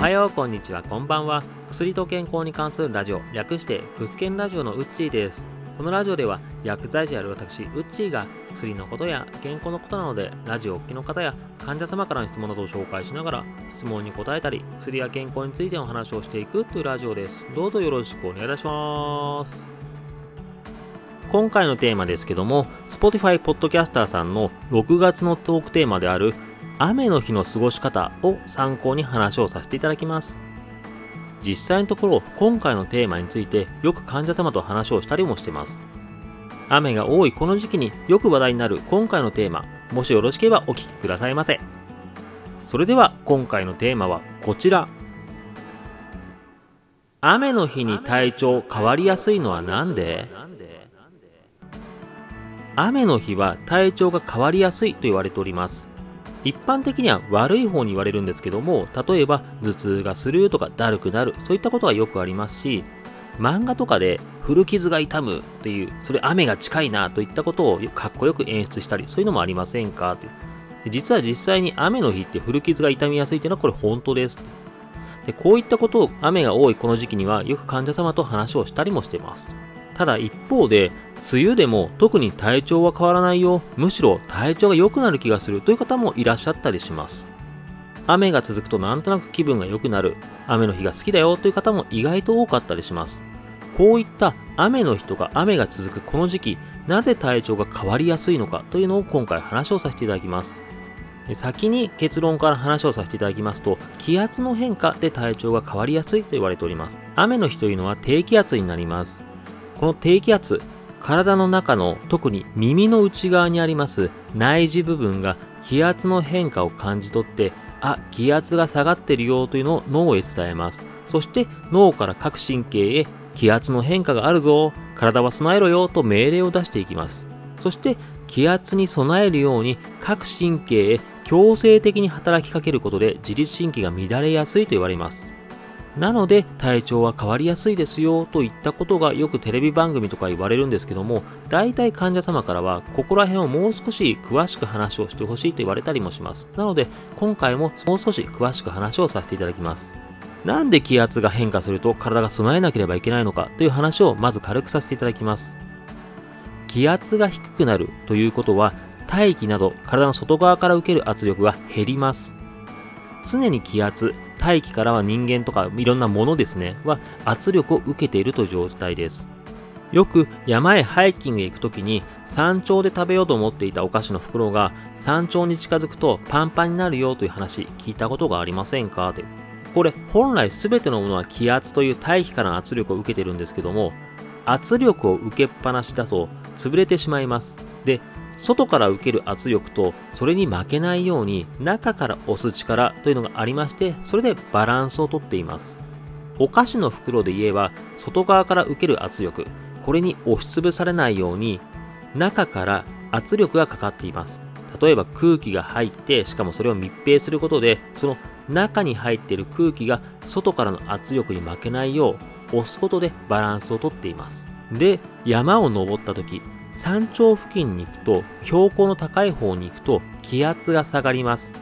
はようこんにちはこんばんは。薬と健康に関するラジオ略してクスケンラジオのウッチーです。このラジオでは薬剤師である私ウッチーが薬のことや健康のことなのでラジオお聞きの方や患者様からの質問などを紹介しながら質問に答えたり薬や健康についての話をしていくというラジオです。どうぞよろしくお願いいたします。今回のテーマですけども Spotify Podcaster さんの6月のトークテーマである雨の日の過ごし方を参考に話をさせていただきます。実際のところ今回のテーマについてよく患者様と話をしたりもしてます。雨が多いこの時期によく話題になる今回のテーマもしよろしければお聞きくださいませ。それでは今回のテーマはこちら。雨の日に体調変わりやすいのは何で？雨の日は体調が変わりやすいと言われております。一般的には悪い方に言われるんですけども、例えば頭痛がするとかだるくなる、そういったことはよくありますし、漫画とかで古傷が痛むっていう、それ雨が近いなといったことをかっこよく演出したり、そういうのもありませんか？で実は実際に雨の日って古傷が痛みやすいっていうのはこれ本当です。でこういったことを雨が多いこの時期にはよく患者様と話をしたりもしてます。ただ一方で梅雨でも特に体調は変わらないよ。むしろ体調が良くなる気がする。という方もいらっしゃったりします。雨が続くとなんとなく気分が良くなる。雨の日が好きだよ。という方も意外と多かったりします。こういった雨の日とか雨が続くこの時期なぜ体調が変わりやすいのか？というのを今回話をさせていただきます。先に結論から話をさせていただきますと気圧の変化で体調が変わりやすいと言われております。雨の日というのは低気圧になります。この低気圧体の中の特に耳の内側にあります内耳部分が気圧の変化を感じ取ってあ、気圧が下がってるよというのを脳へ伝えます。そして脳から各神経へ気圧の変化があるぞ、体は備えろよと命令を出していきます。そして気圧に備えるように各神経へ強制的に働きかけることで自律神経が乱れやすいと言われます。なので体調は変わりやすいですよといったことがよくテレビ番組とか言われるんですけども大体患者様からはここら辺をもう少し詳しく話をしてほしいと言われたりもします。なので今回ももう少し詳しく話をさせていただきます。なんで気圧が変化すると体が備えなければいけないのかという話をまず軽くさせていただきます。気圧が低くなるということは大気など体の外側から受ける圧力が減ります。常に気圧大気からは人間とかいろんなものですね、は圧力を受けているという状態です。よく山へハイキングへ行くときに山頂で食べようと思っていたお菓子の袋が山頂に近づくとパンパンになるよという話聞いたことがありませんか？ってこれ本来全てのものは気圧という大気からの圧力を受けてるんですけども圧力を受けっぱなしだと潰れてしまいます。で、外から受ける圧力とそれに負けないように中から押す力というのがありましてそれでバランスをとっています。お菓子の袋で言えば外側から受ける圧力これに押しつぶされないように中から圧力がかかっています。例えば空気が入ってしかもそれを密閉することでその中に入っている空気が外からの圧力に負けないよう押すことでバランスをとっています。で山を登った時山頂付近に行くと、標高の高い方に行くと気圧が下がります。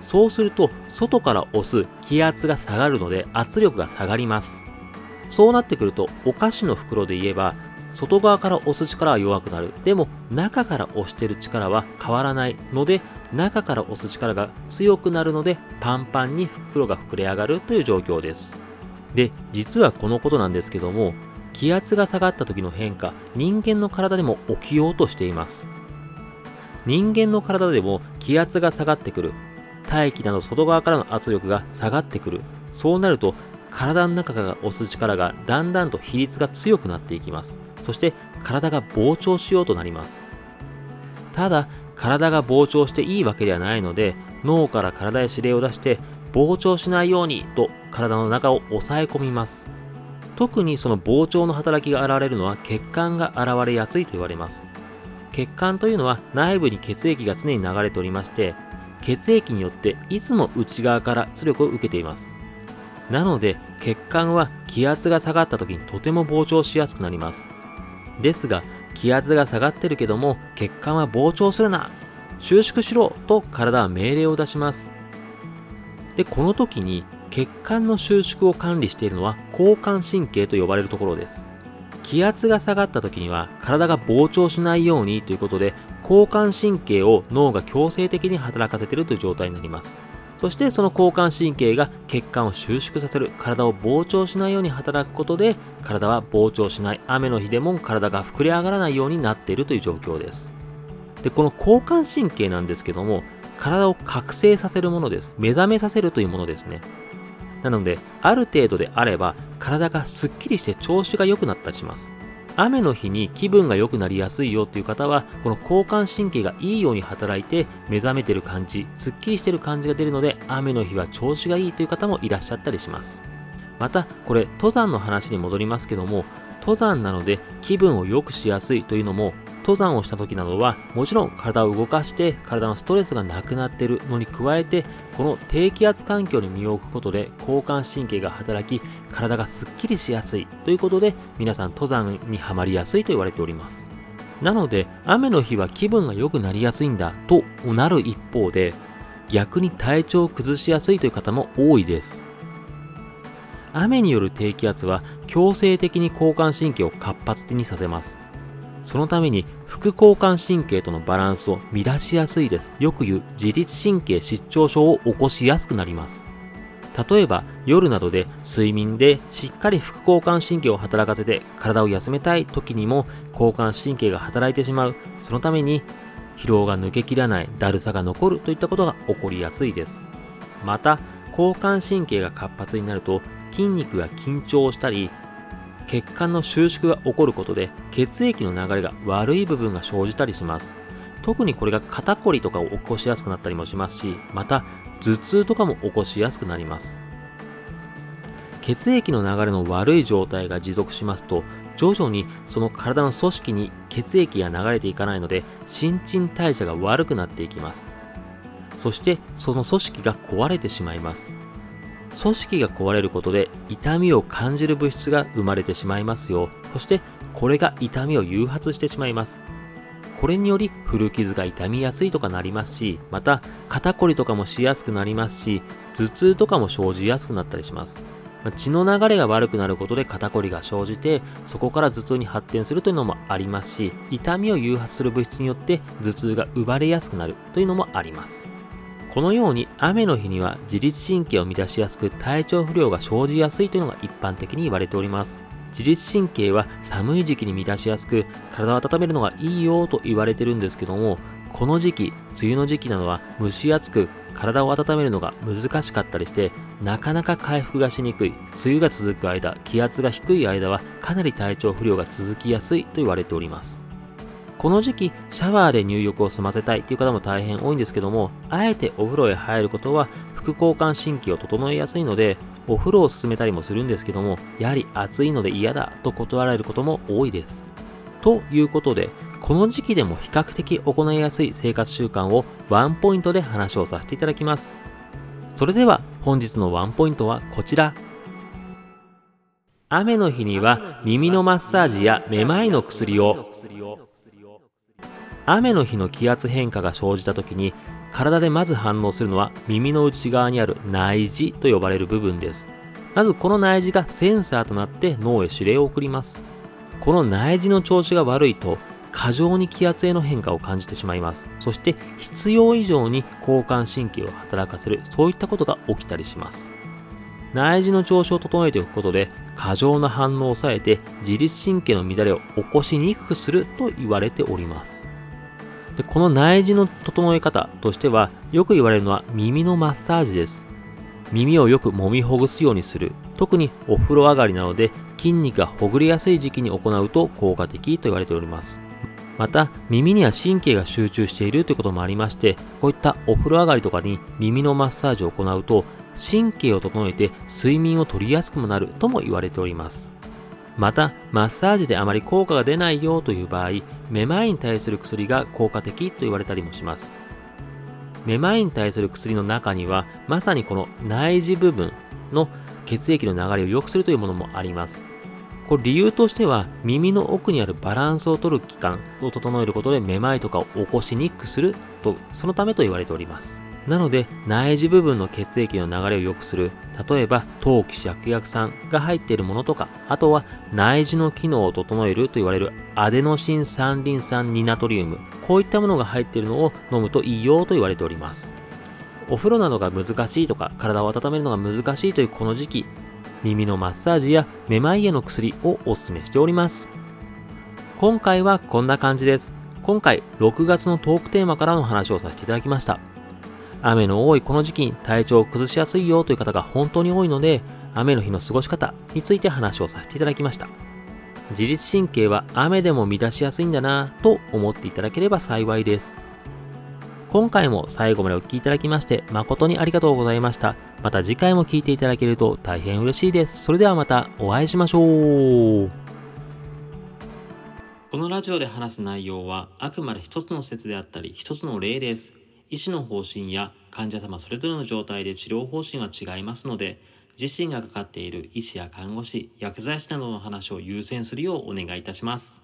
そうすると、外から押す気圧が下がるので圧力が下がります。そうなってくると、お菓子の袋で言えば、外側から押す力は弱くなる。でも、中から押してる力は変わらないので、中から押す力が強くなるので、パンパンに袋が膨れ上がるという状況です。で、実はこのことなんですけども、気圧が下がった時の変化、人間の体でも起きようとしています。人間の体でも気圧が下がってくる。大気など外側からの圧力が下がってくる。そうなると、体の中から押す力がだんだんと比率が強くなっていきます。そして体が膨張しようとなります。ただ、体が膨張していいわけではないので、脳から体へ指令を出して、膨張しないようにと体の中を抑え込みます。特にその膨張の働きが現れるのは血管が現れやすいと言われます。血管というのは内部に血液が常に流れておりまして血液によっていつも内側から圧力を受けています。なので血管は気圧が下がった時にとても膨張しやすくなります。ですが気圧が下がってるけども血管は膨張するな収縮しろと体は命令を出します。でこの時に血管の収縮を管理しているのは交感神経と呼ばれるところです。気圧が下がった時には体が膨張しないようにということで交感神経を脳が強制的に働かせているという状態になります。そしてその交感神経が血管を収縮させる、体を膨張しないように働くことで、体は膨張しない、雨の日でも体が膨れ上がらないようになっているという状況です。で、この交感神経なんですけども、体を覚醒させるものです。目覚めさせるというものですね。なので、ある程度であれば、体がスッキリして調子が良くなったりします。雨の日に気分が良くなりやすいよっていう方は、この交感神経がいいように働いて目覚めてる感じ、スッキリしてる感じが出るので、雨の日は調子がいいという方もいらっしゃったりします。また、これ、登山の話に戻りますけども、登山なので気分を良くしやすいというのも登山をした時などはもちろん体を動かして体のストレスがなくなっているのに加えてこの低気圧環境に身を置くことで交感神経が働き体がすっきりしやすいということで皆さん登山にはまりやすいと言われております。なので雨の日は気分が良くなりやすいんだとなる一方で逆に体調を崩しやすいという方も多いです。雨による低気圧は強制的に交感神経を活発にさせます。そのために副交感神経とのバランスを乱しやすいです。よく言う自律神経失調症を起こしやすくなります。例えば夜などで睡眠でしっかり副交感神経を働かせて体を休めたい時にも交感神経が働いてしまう。そのために疲労が抜けきらない、だるさが残るといったことが起こりやすいです。また、交感神経が活発になると筋肉が緊張したり血管の収縮が起こることで血液の流れが悪い部分が生じたりします。特にこれが肩こりとかを起こしやすくなったりもしますしまた頭痛とかも起こしやすくなります。血液の流れの悪い状態が持続しますと徐々にその体の組織に血液が流れていかないので新陳代謝が悪くなっていきます。そしてその組織が壊れてしまいます。組織が壊れることで痛みを感じる物質が生まれてしまいますよ。そしてこれが痛みを誘発してしまいます。これにより古傷が痛みやすいとかなりますし、また肩こりとかもしやすくなりますし、頭痛とかも生じやすくなったりします。血の流れが悪くなることで肩こりが生じて、そこから頭痛に発展するというのもありますし、痛みを誘発する物質によって頭痛が生まれやすくなるというのもあります。このように雨の日には自律神経を乱しやすく体調不良が生じやすいというのが一般的に言われております。自律神経は寒い時期に乱しやすく体を温めるのがいいよと言われてるんですけどもこの時期梅雨の時期などは蒸し暑く体を温めるのが難しかったりしてなかなか回復がしにくい梅雨が続く間気圧が低い間はかなり体調不良が続きやすいと言われておりますこの時期、シャワーで入浴を済ませたいという方も大変多いんですけども、あえてお風呂へ入ることは副交感神経を整えやすいので、お風呂を勧めたりもするんですけども、やはり暑いので嫌だと断られることも多いです。ということで、この時期でも比較的行いやすい生活習慣をワンポイントで話をさせていただきます。それでは本日のワンポイントはこちら。雨の日には耳のマッサージやめまいの薬を雨の日の気圧変化が生じた時に体でまず反応するのは耳の内側にある内耳と呼ばれる部分です。まずこの内耳がセンサーとなって脳へ指令を送ります。この内耳の調子が悪いと過剰に気圧への変化を感じてしまいます。そして必要以上に交感神経を働かせるそういったことが起きたりします。内耳の調子を整えておくことで過剰な反応を抑えて自律神経の乱れを起こしにくくすると言われております。でこの内耳の整え方としてはよく言われるのは耳のマッサージです。耳をよく揉みほぐすようにする。特にお風呂上がりなので筋肉がほぐれやすい時期に行うと効果的と言われております。また耳には神経が集中しているということもありましてこういったお風呂上がりとかに耳のマッサージを行うと神経を整えて睡眠をとりやすくもなるとも言われております。また、マッサージであまり効果が出ないよという場合、めまいに対する薬が効果的と言われたりもします。めまいに対する薬の中には、まさにこの内耳部分の血液の流れを良くするというものもあります。これ理由としては、耳の奥にあるバランスを取る器官を整えることでめまいとかを起こしにくくすると、そのためと言われております。なので内耳部分の血液の流れを良くする、例えば陶器芍薬酸が入っているものとか、あとは内耳の機能を整えると言われるアデノシン三リン酸ニナトリウム、こういったものが入っているのを飲むといいよと言われております。お風呂などが難しいとか、体を温めるのが難しいというこの時期、耳のマッサージやめまいへの薬をお勧めしております。今回はこんな感じです。今回6月のトークテーマからの話をさせていただきました。雨の多いこの時期に体調を崩しやすいよという方が本当に多いので、雨の日の過ごし方について話をさせていただきました。自律神経は雨でも乱しやすいんだなと思っていただければ幸いです。今回も最後までお聴きいただきまして誠にありがとうございました。また次回も聴いていただけると大変嬉しいです。それではまたお会いしましょう。このラジオで話す内容はあくまで一つの説であったり一つの例です。医師の方針や患者様それぞれの状態で治療方針は違いますので、自身がかかっている医師や看護師、薬剤師などの話を優先するようお願いいたします。